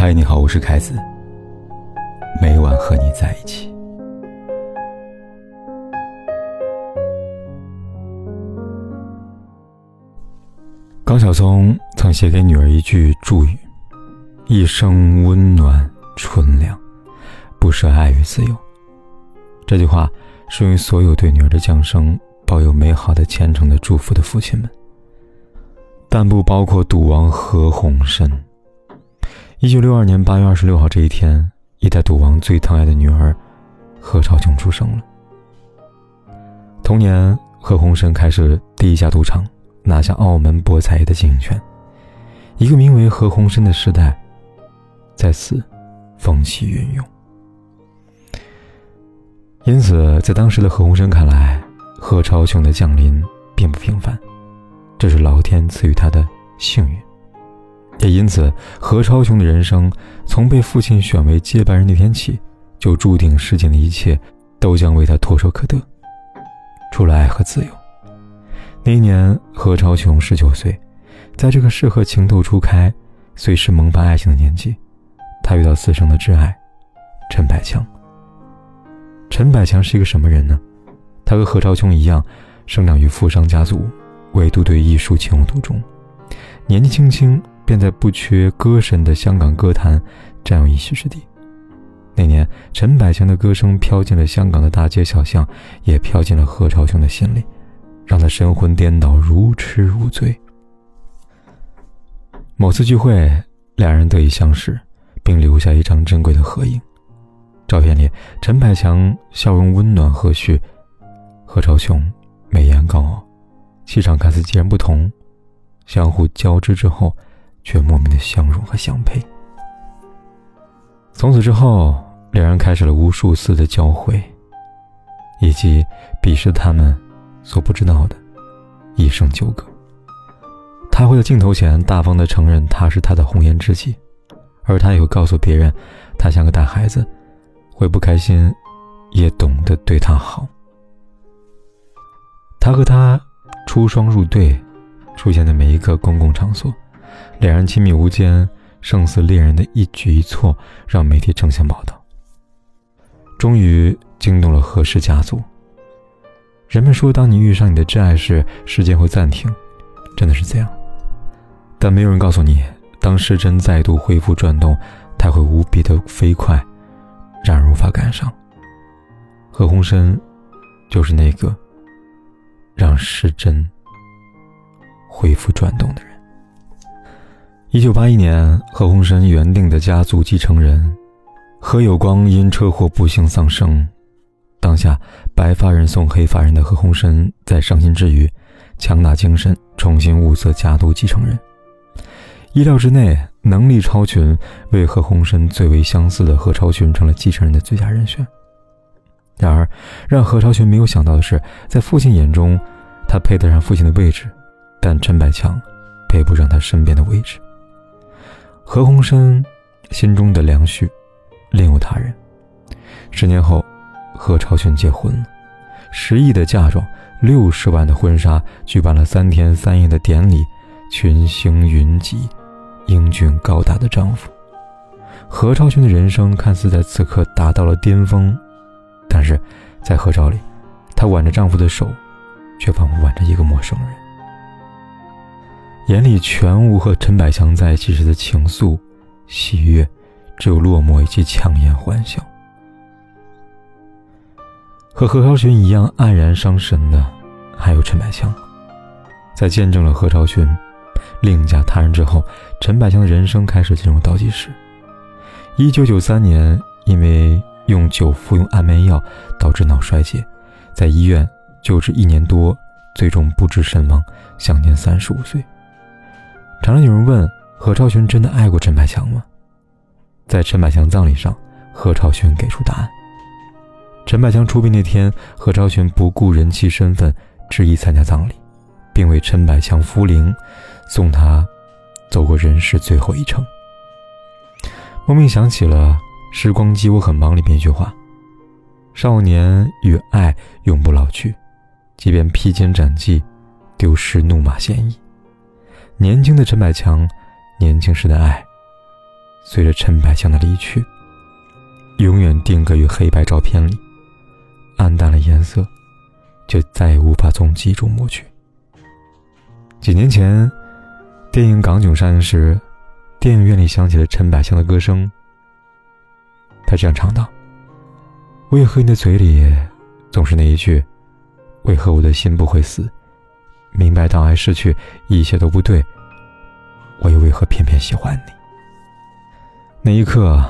嗨，你好，我是凯子。每晚和你在一起。高晓松曾写给女儿一句祝语：“一生温暖纯良，不舍爱与自由。”这句话适用于所有对女儿的降生抱有美好的虔诚的祝福的父亲们，但不包括赌王何鸿燊。一九六二年八月二十六号这一天，一代赌王最疼爱的女儿何超琼出生了。同年，何鸿燊开始第一家赌场。拿下澳门博彩业的经营权，一个名为何鸿燊的时代，在此风起云涌。因此，在当时的何鸿燊看来，何超琼的降临并不平凡，这是老天赐予他的幸运。也因此，何超琼的人生从被父亲选为接班人那天起，就注定世间的一切都将为他唾手可得，除了爱和自由。那一年，何超琼十九岁，在这个适合情窦初开、随时萌发爱情的年纪，他遇到此生的挚爱陈百强。陈百强是一个什么人呢？他和何超琼一样，生长于富商家族，唯独对艺术情有独钟。年纪轻轻便在不缺歌神的香港歌坛占有一席之地。那年，陈百强的歌声飘进了香港的大街小巷，也飘进了何超琼的心里。让他神魂颠倒，如痴如醉。某次聚会，两人得以相识，并留下一张珍贵的合影。照片里，陈百强笑容温暖和煦，何超琼美颜高傲，气场看似截然不同，相互交织之后，却莫名的相融和相配。从此之后，两人开始了无数次的交汇，以及彼时他们。所不知道的一生纠葛，他会在镜头前大方的承认他是他的红颜知己，而他也会告诉别人，他像个大孩子，会不开心，也懂得对他好。他和他出双入对，出现在每一个公共场所，两人亲密无间，胜似恋人的一举一措，让媒体争相报道，终于惊动了何氏家族。人们说，当你遇上你的挚爱时，时间会暂停，真的是这样。但没有人告诉你，当时针再度恢复转动，它会无比的飞快，让人无法赶上。何鸿燊，就是那个让时针恢复转动的人。一九八一年，何鸿燊原定的家族继承人何有光因车祸不幸丧生。当下，白发人送黑发人的何鸿燊在伤心之余，强打精神，重新物色家族继承人。意料之内，能力超群、为何鸿燊最为相似的何超群成了继承人的最佳人选。然而，让何超群没有想到的是，在父亲眼中，他配得上父亲的位置，但陈百强配不上他身边的位置。何鸿燊心中的梁旭，另有他人。十年后。何超群结婚了，十亿的嫁妆，六十万的婚纱，举办了三天三夜的典礼，群星云集，英俊高大的丈夫。何超群的人生看似在此刻达到了巅峰，但是，在合照里，她挽着丈夫的手，却仿佛挽着一个陌生人，眼里全无和陈百强在一起时的情愫、喜悦，只有落寞以及强颜欢笑。和何超群一样黯然伤神的，还有陈百强。在见证了何超群另嫁他人之后，陈百强的人生开始进入倒计时。一九九三年，因为用酒服用安眠药导致脑衰竭，在医院救治一年多，最终不治身亡，享年三十五岁。常常有人问何超群真的爱过陈百强吗？在陈百强葬礼上，何超群给出答案。陈百强出殡那天，何超群不顾人妻身份，执意参加葬礼，并为陈百强扶灵，送他走过人世最后一程。莫名想起了《时光机我很忙》里面一句话：“少年与爱永不老去，即便披荆斩棘，丢失怒马鲜衣。”年轻的陈百强，年轻时的爱，随着陈百强的离去，永远定格于黑白照片里，暗淡了颜色，就再也无法从记忆中抹去。几年前，电影《港囧》上映时，电影院里响起了陈百强的歌声。他这样唱道：“为何你的嘴里总是那一句？为何我的心不会死？明白当爱失去，一切都不对。我又为何偏偏喜欢你？”那一刻，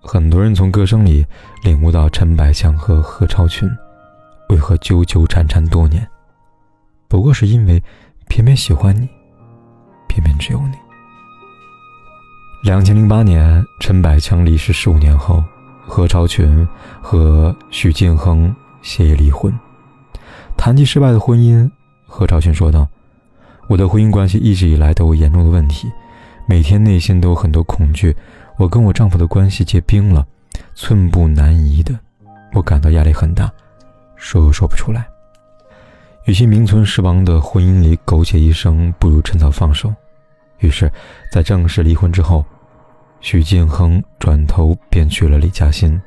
很多人从歌声里领悟到陈百强和何超群为何纠纠缠缠多年，不过是因为。偏偏喜欢你，偏偏只有你。两千零八年，陈百强离世十五年后，何超群和许晋亨协议离婚。谈及失败的婚姻，何超群说道：“我的婚姻关系一直以来都有严重的问题，每天内心都有很多恐惧。我跟我丈夫的关系结冰了，寸步难移的，我感到压力很大，说又说不出来。”与其名存实亡的婚姻里苟且一生，不如趁早放手。于是，在正式离婚之后，许晋亨转头便娶了李嘉欣，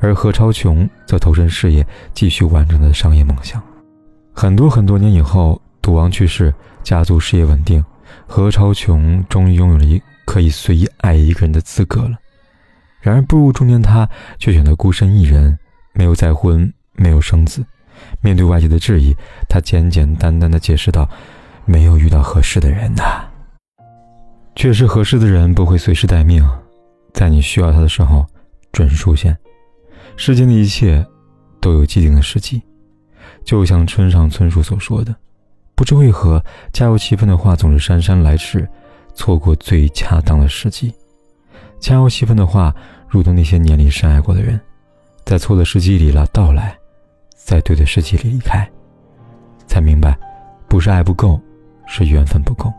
而何超琼则投身事业，继续完成他的商业梦想。很多很多年以后，赌王去世，家族事业稳定，何超琼终于拥有了一可以随意爱一个人的资格了。然而，步入中年，他却选择孤身一人，没有再婚，没有生子。面对外界的质疑，他简简单单的解释道：“没有遇到合适的人呐。确实合适的人不会随时待命，在你需要他的时候准时出现。世间的一切都有既定的时机，就像村上春树所说的：不知为何，加油气氛的话总是姗姗来迟，错过最恰当的时机。加油气氛的话，如同那些年里深爱过的人，在错的时机里了到来。”在对的时机里离开，才明白，不是爱不够，是缘分不够。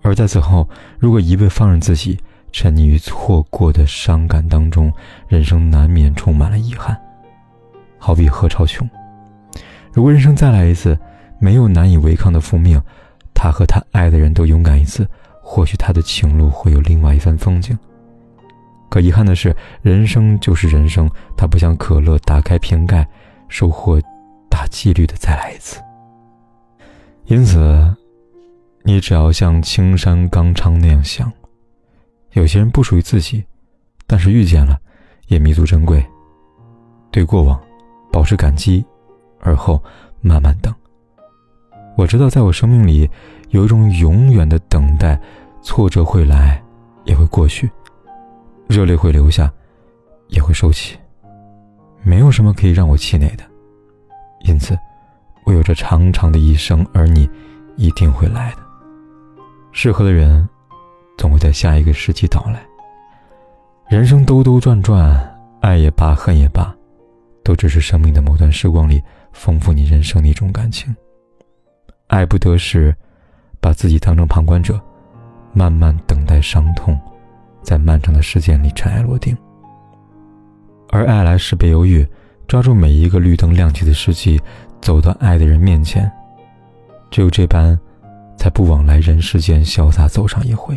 而在此后，如果一味放任自己，沉溺于错过的伤感当中，人生难免充满了遗憾。好比何超琼，如果人生再来一次，没有难以违抗的宿命，他和他爱的人都勇敢一次，或许他的情路会有另外一番风景。可遗憾的是，人生就是人生，它不像可乐，打开瓶盖。收获大几率的再来一次。因此，你只要像青山刚昌那样想：有些人不属于自己，但是遇见了，也弥足珍贵。对过往保持感激，而后慢慢等。我知道，在我生命里有一种永远的等待，挫折会来，也会过去；热泪会流下，也会收起。没有什么可以让我气馁的，因此，我有着长长的一生，而你一定会来的。适合的人，总会在下一个时机到来。人生兜兜转转，爱也罢，恨也罢，都只是生命的某段时光里丰富你人生的一种感情。爱不得时，把自己当成旁观者，慢慢等待伤痛，在漫长的时间里尘埃落定。而爱来时别犹豫，抓住每一个绿灯亮起的时机，走到爱的人面前。只有这般，才不枉来人世间潇洒走上一回。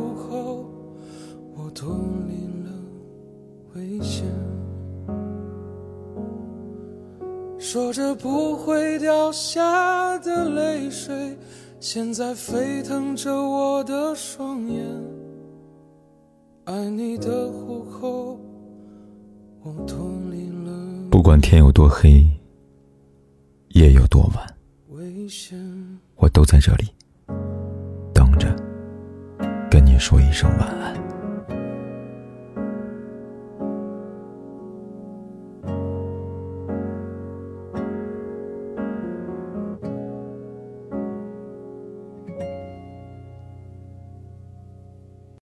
危险。说着不会掉下的泪水，现在沸腾着我的双眼。爱你的虎口，我脱离了不管天有多黑，夜有多晚，危险。我都在这里等着，跟你说一声晚安。